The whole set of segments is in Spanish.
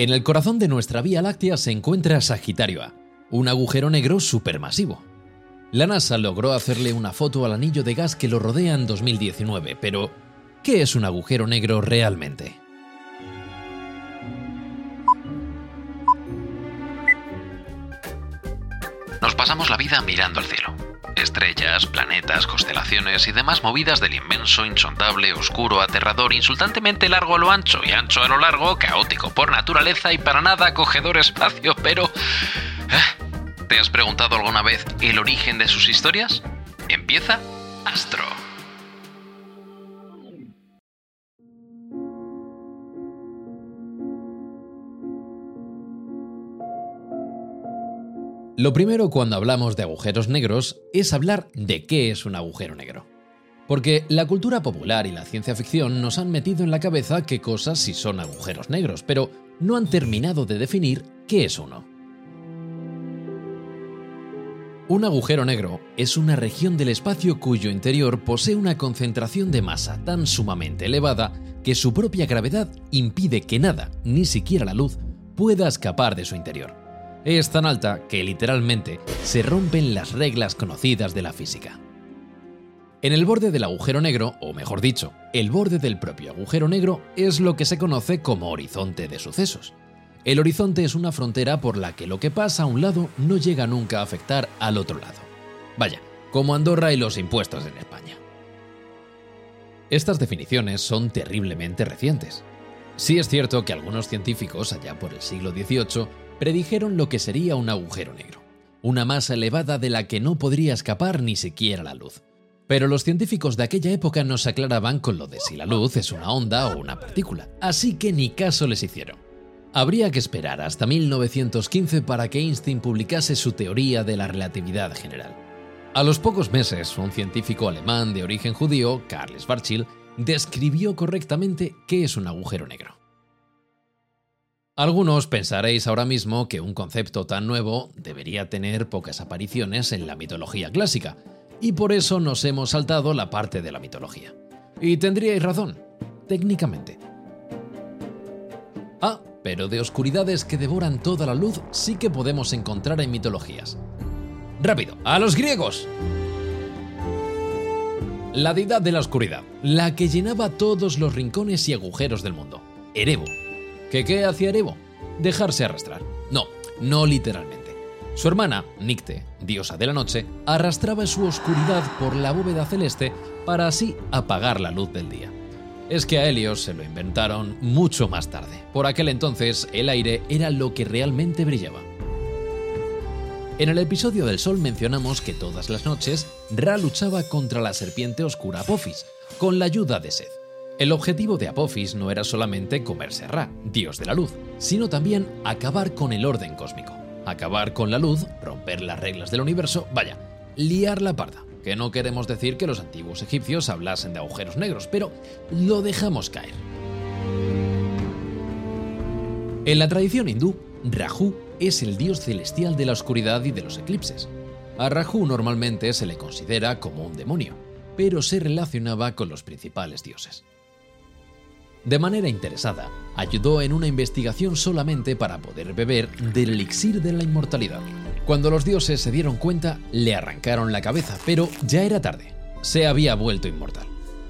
En el corazón de nuestra Vía Láctea se encuentra Sagitario A, un agujero negro supermasivo. La NASA logró hacerle una foto al anillo de gas que lo rodea en 2019, pero ¿qué es un agujero negro realmente? Nos pasamos la vida mirando al cielo. Estrellas, planetas, constelaciones y demás movidas del inmenso, insondable, oscuro, aterrador, insultantemente largo a lo ancho y ancho a lo largo, caótico por naturaleza y para nada acogedor espacio, pero... ¿eh? ¿Te has preguntado alguna vez el origen de sus historias? Empieza Astro. Lo primero cuando hablamos de agujeros negros es hablar de qué es un agujero negro. Porque la cultura popular y la ciencia ficción nos han metido en la cabeza qué cosas sí son agujeros negros, pero no han terminado de definir qué es uno. Un agujero negro es una región del espacio cuyo interior posee una concentración de masa tan sumamente elevada que su propia gravedad impide que nada, ni siquiera la luz, pueda escapar de su interior es tan alta que literalmente se rompen las reglas conocidas de la física. En el borde del agujero negro, o mejor dicho, el borde del propio agujero negro, es lo que se conoce como horizonte de sucesos. El horizonte es una frontera por la que lo que pasa a un lado no llega nunca a afectar al otro lado. Vaya, como Andorra y los impuestos en España. Estas definiciones son terriblemente recientes. Sí es cierto que algunos científicos, allá por el siglo XVIII, predijeron lo que sería un agujero negro, una masa elevada de la que no podría escapar ni siquiera la luz. Pero los científicos de aquella época no se aclaraban con lo de si la luz es una onda o una partícula, así que ni caso les hicieron. Habría que esperar hasta 1915 para que Einstein publicase su teoría de la relatividad general. A los pocos meses, un científico alemán de origen judío, Karl Schwarzschild, describió correctamente qué es un agujero negro. Algunos pensaréis ahora mismo que un concepto tan nuevo debería tener pocas apariciones en la mitología clásica, y por eso nos hemos saltado la parte de la mitología. Y tendríais razón, técnicamente. Ah, pero de oscuridades que devoran toda la luz sí que podemos encontrar en mitologías. Rápido, a los griegos. La deidad de la oscuridad, la que llenaba todos los rincones y agujeros del mundo. Erebo, ¿Que qué hacía Erebo? Dejarse arrastrar. No, no literalmente. Su hermana, Nicte, diosa de la noche, arrastraba su oscuridad por la bóveda celeste para así apagar la luz del día. Es que a Helios se lo inventaron mucho más tarde. Por aquel entonces el aire era lo que realmente brillaba. En el episodio del Sol mencionamos que todas las noches Ra luchaba contra la serpiente oscura Apophis, con la ayuda de Seth. El objetivo de Apophis no era solamente comerse a Ra, dios de la luz, sino también acabar con el orden cósmico. Acabar con la luz, romper las reglas del universo, vaya, liar la parda. Que no queremos decir que los antiguos egipcios hablasen de agujeros negros, pero lo dejamos caer. En la tradición hindú, Rahu es el dios celestial de la oscuridad y de los eclipses. A Rahu normalmente se le considera como un demonio, pero se relacionaba con los principales dioses. De manera interesada, ayudó en una investigación solamente para poder beber del elixir de la inmortalidad. Cuando los dioses se dieron cuenta, le arrancaron la cabeza, pero ya era tarde. Se había vuelto inmortal.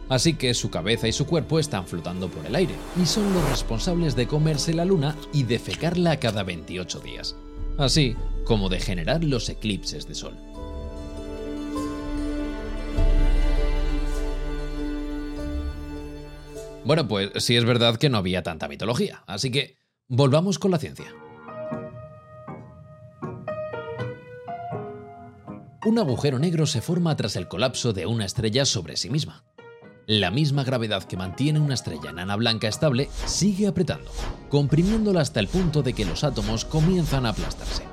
Así que su cabeza y su cuerpo están flotando por el aire y son los responsables de comerse la luna y defecarla cada 28 días, así como de generar los eclipses de sol. Bueno, pues sí es verdad que no había tanta mitología, así que volvamos con la ciencia. Un agujero negro se forma tras el colapso de una estrella sobre sí misma. La misma gravedad que mantiene una estrella enana blanca estable sigue apretando, comprimiéndola hasta el punto de que los átomos comienzan a aplastarse.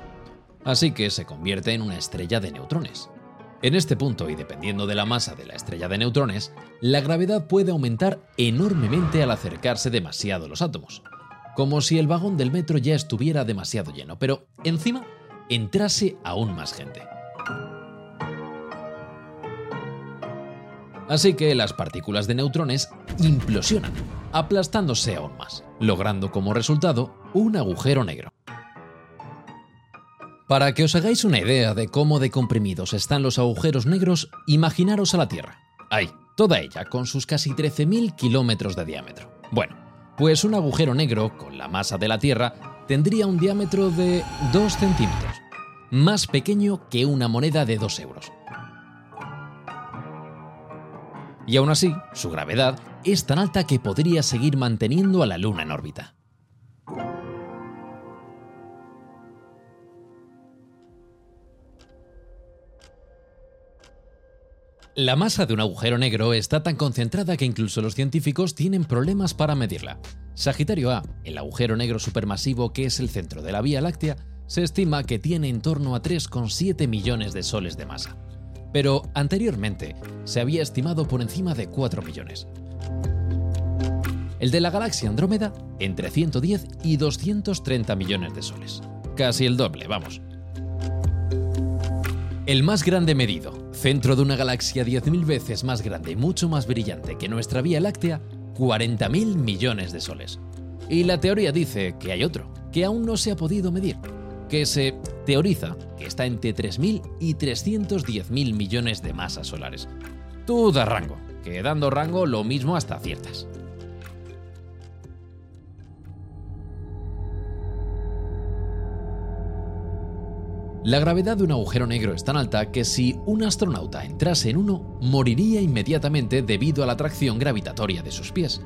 Así que se convierte en una estrella de neutrones. En este punto, y dependiendo de la masa de la estrella de neutrones, la gravedad puede aumentar enormemente al acercarse demasiado los átomos, como si el vagón del metro ya estuviera demasiado lleno, pero encima entrase aún más gente. Así que las partículas de neutrones implosionan, aplastándose aún más, logrando como resultado un agujero negro. Para que os hagáis una idea de cómo de comprimidos están los agujeros negros, imaginaros a la Tierra. Ahí, toda ella, con sus casi 13.000 kilómetros de diámetro. Bueno, pues un agujero negro, con la masa de la Tierra, tendría un diámetro de 2 centímetros, más pequeño que una moneda de 2 euros. Y aún así, su gravedad es tan alta que podría seguir manteniendo a la Luna en órbita. La masa de un agujero negro está tan concentrada que incluso los científicos tienen problemas para medirla. Sagitario A, el agujero negro supermasivo que es el centro de la Vía Láctea, se estima que tiene en torno a 3,7 millones de soles de masa. Pero anteriormente se había estimado por encima de 4 millones. El de la galaxia Andrómeda, entre 110 y 230 millones de soles. Casi el doble, vamos. El más grande medido, centro de una galaxia 10.000 veces más grande y mucho más brillante que nuestra Vía Láctea, 40.000 millones de soles. Y la teoría dice que hay otro, que aún no se ha podido medir, que se teoriza que está entre 3.000 y 310.000 millones de masas solares. Tú da rango, que dando rango lo mismo hasta ciertas. La gravedad de un agujero negro es tan alta que si un astronauta entrase en uno, moriría inmediatamente debido a la atracción gravitatoria de sus pies.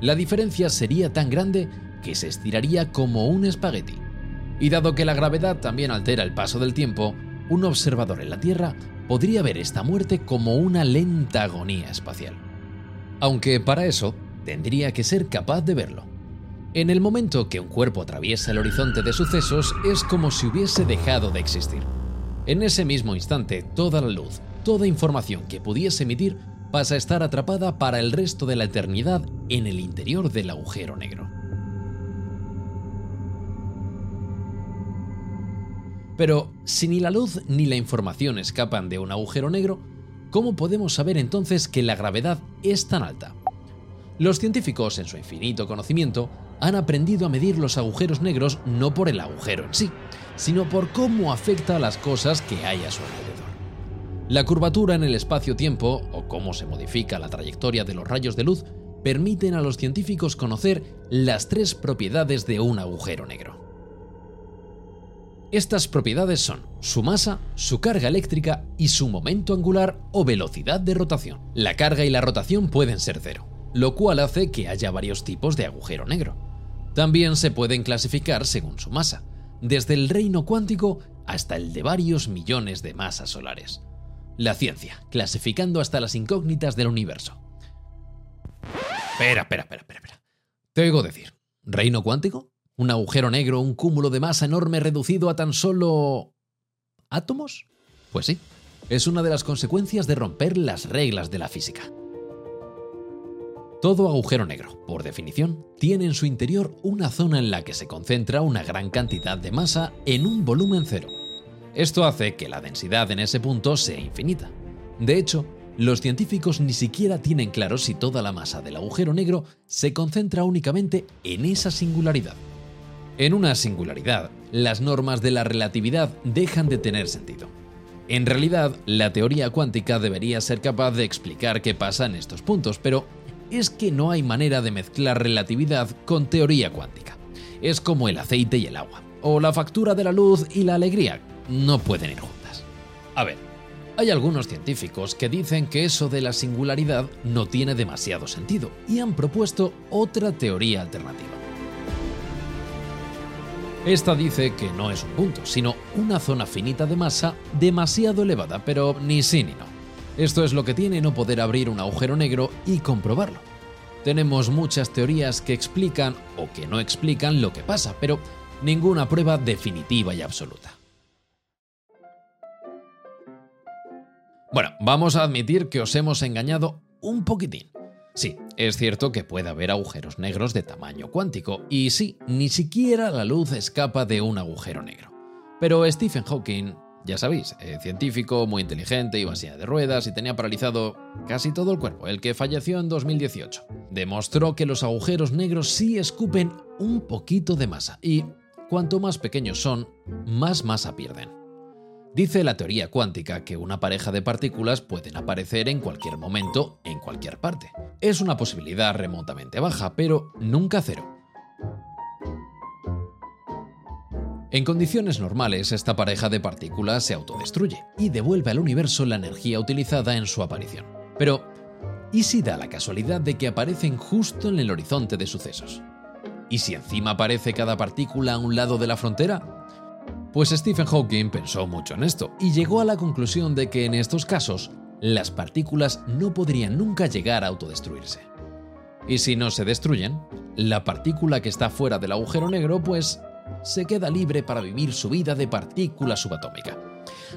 La diferencia sería tan grande que se estiraría como un espagueti. Y dado que la gravedad también altera el paso del tiempo, un observador en la Tierra podría ver esta muerte como una lenta agonía espacial. Aunque para eso tendría que ser capaz de verlo. En el momento que un cuerpo atraviesa el horizonte de sucesos es como si hubiese dejado de existir. En ese mismo instante, toda la luz, toda información que pudiese emitir pasa a estar atrapada para el resto de la eternidad en el interior del agujero negro. Pero si ni la luz ni la información escapan de un agujero negro, ¿cómo podemos saber entonces que la gravedad es tan alta? Los científicos, en su infinito conocimiento, han aprendido a medir los agujeros negros no por el agujero en sí, sino por cómo afecta a las cosas que hay a su alrededor. La curvatura en el espacio-tiempo, o cómo se modifica la trayectoria de los rayos de luz, permiten a los científicos conocer las tres propiedades de un agujero negro. Estas propiedades son su masa, su carga eléctrica y su momento angular o velocidad de rotación. La carga y la rotación pueden ser cero, lo cual hace que haya varios tipos de agujero negro. También se pueden clasificar según su masa, desde el reino cuántico hasta el de varios millones de masas solares. La ciencia, clasificando hasta las incógnitas del universo. Espera, espera, espera, espera. Te oigo decir, ¿reino cuántico? ¿Un agujero negro, un cúmulo de masa enorme reducido a tan solo... átomos? Pues sí, es una de las consecuencias de romper las reglas de la física. Todo agujero negro, por definición, tiene en su interior una zona en la que se concentra una gran cantidad de masa en un volumen cero. Esto hace que la densidad en ese punto sea infinita. De hecho, los científicos ni siquiera tienen claro si toda la masa del agujero negro se concentra únicamente en esa singularidad. En una singularidad, las normas de la relatividad dejan de tener sentido. En realidad, la teoría cuántica debería ser capaz de explicar qué pasa en estos puntos, pero es que no hay manera de mezclar relatividad con teoría cuántica. Es como el aceite y el agua, o la factura de la luz y la alegría, no pueden ir juntas. A ver, hay algunos científicos que dicen que eso de la singularidad no tiene demasiado sentido y han propuesto otra teoría alternativa. Esta dice que no es un punto, sino una zona finita de masa demasiado elevada, pero ni sí ni no. Esto es lo que tiene no poder abrir un agujero negro y comprobarlo. Tenemos muchas teorías que explican o que no explican lo que pasa, pero ninguna prueba definitiva y absoluta. Bueno, vamos a admitir que os hemos engañado un poquitín. Sí, es cierto que puede haber agujeros negros de tamaño cuántico, y sí, ni siquiera la luz escapa de un agujero negro. Pero Stephen Hawking ya sabéis, eh, científico, muy inteligente, iba en silla de ruedas y tenía paralizado casi todo el cuerpo, el que falleció en 2018. Demostró que los agujeros negros sí escupen un poquito de masa y cuanto más pequeños son, más masa pierden. Dice la teoría cuántica que una pareja de partículas pueden aparecer en cualquier momento, en cualquier parte. Es una posibilidad remotamente baja, pero nunca cero. En condiciones normales, esta pareja de partículas se autodestruye y devuelve al universo la energía utilizada en su aparición. Pero, ¿y si da la casualidad de que aparecen justo en el horizonte de sucesos? ¿Y si encima aparece cada partícula a un lado de la frontera? Pues Stephen Hawking pensó mucho en esto y llegó a la conclusión de que en estos casos las partículas no podrían nunca llegar a autodestruirse. Y si no se destruyen, la partícula que está fuera del agujero negro pues se queda libre para vivir su vida de partícula subatómica.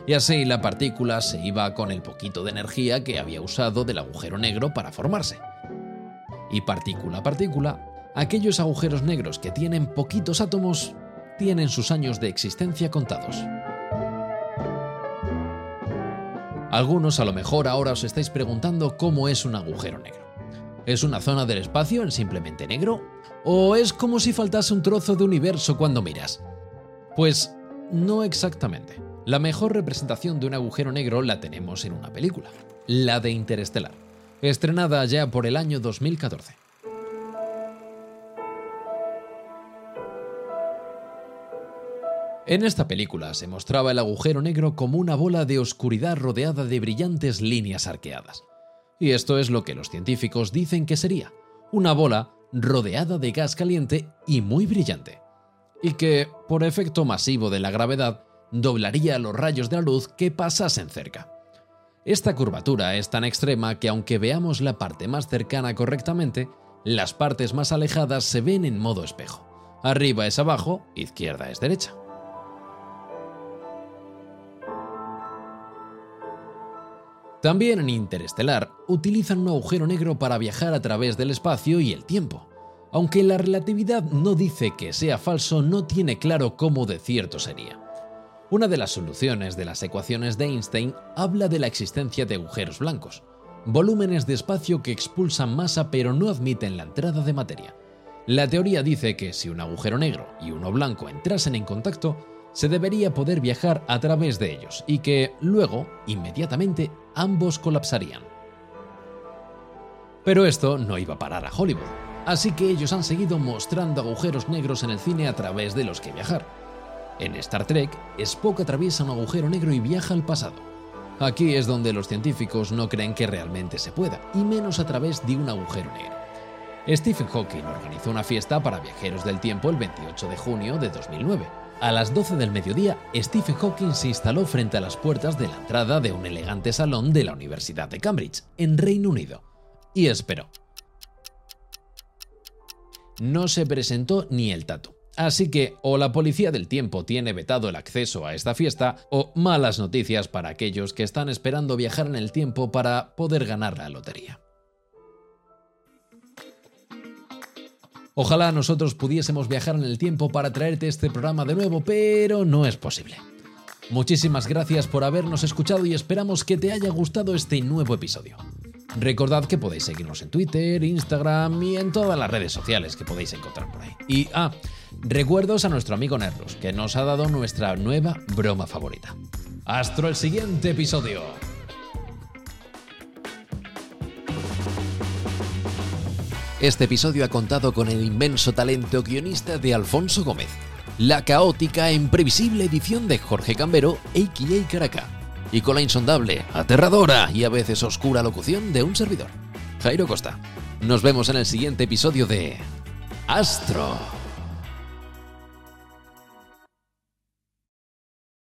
Y así la partícula se iba con el poquito de energía que había usado del agujero negro para formarse. Y partícula a partícula, aquellos agujeros negros que tienen poquitos átomos tienen sus años de existencia contados. Algunos a lo mejor ahora os estáis preguntando cómo es un agujero negro. ¿Es una zona del espacio en simplemente negro? ¿O es como si faltase un trozo de universo cuando miras? Pues no exactamente. La mejor representación de un agujero negro la tenemos en una película, la de Interestelar, estrenada ya por el año 2014. En esta película se mostraba el agujero negro como una bola de oscuridad rodeada de brillantes líneas arqueadas. Y esto es lo que los científicos dicen que sería, una bola rodeada de gas caliente y muy brillante, y que, por efecto masivo de la gravedad, doblaría los rayos de la luz que pasasen cerca. Esta curvatura es tan extrema que aunque veamos la parte más cercana correctamente, las partes más alejadas se ven en modo espejo. Arriba es abajo, izquierda es derecha. También en Interestelar utilizan un agujero negro para viajar a través del espacio y el tiempo. Aunque la relatividad no dice que sea falso, no tiene claro cómo de cierto sería. Una de las soluciones de las ecuaciones de Einstein habla de la existencia de agujeros blancos, volúmenes de espacio que expulsan masa pero no admiten la entrada de materia. La teoría dice que si un agujero negro y uno blanco entrasen en contacto, se debería poder viajar a través de ellos y que luego, inmediatamente, ambos colapsarían. Pero esto no iba a parar a Hollywood, así que ellos han seguido mostrando agujeros negros en el cine a través de los que viajar. En Star Trek, Spock atraviesa un agujero negro y viaja al pasado. Aquí es donde los científicos no creen que realmente se pueda, y menos a través de un agujero negro. Stephen Hawking organizó una fiesta para viajeros del tiempo el 28 de junio de 2009 a las 12 del mediodía, Stephen Hawking se instaló frente a las puertas de la entrada de un elegante salón de la Universidad de Cambridge, en Reino Unido, y esperó. No se presentó ni el tato. Así que o la policía del tiempo tiene vetado el acceso a esta fiesta, o malas noticias para aquellos que están esperando viajar en el tiempo para poder ganar la lotería. Ojalá nosotros pudiésemos viajar en el tiempo para traerte este programa de nuevo, pero no es posible. Muchísimas gracias por habernos escuchado y esperamos que te haya gustado este nuevo episodio. Recordad que podéis seguirnos en Twitter, Instagram y en todas las redes sociales que podéis encontrar por ahí. Y, ah, recuerdos a nuestro amigo Nerlos, que nos ha dado nuestra nueva broma favorita. Hasta el siguiente episodio. Este episodio ha contado con el inmenso talento guionista de Alfonso Gómez, la caótica e imprevisible edición de Jorge Cambero, a.k.a. Caracá, y con la insondable, aterradora y a veces oscura locución de un servidor, Jairo Costa. Nos vemos en el siguiente episodio de Astro.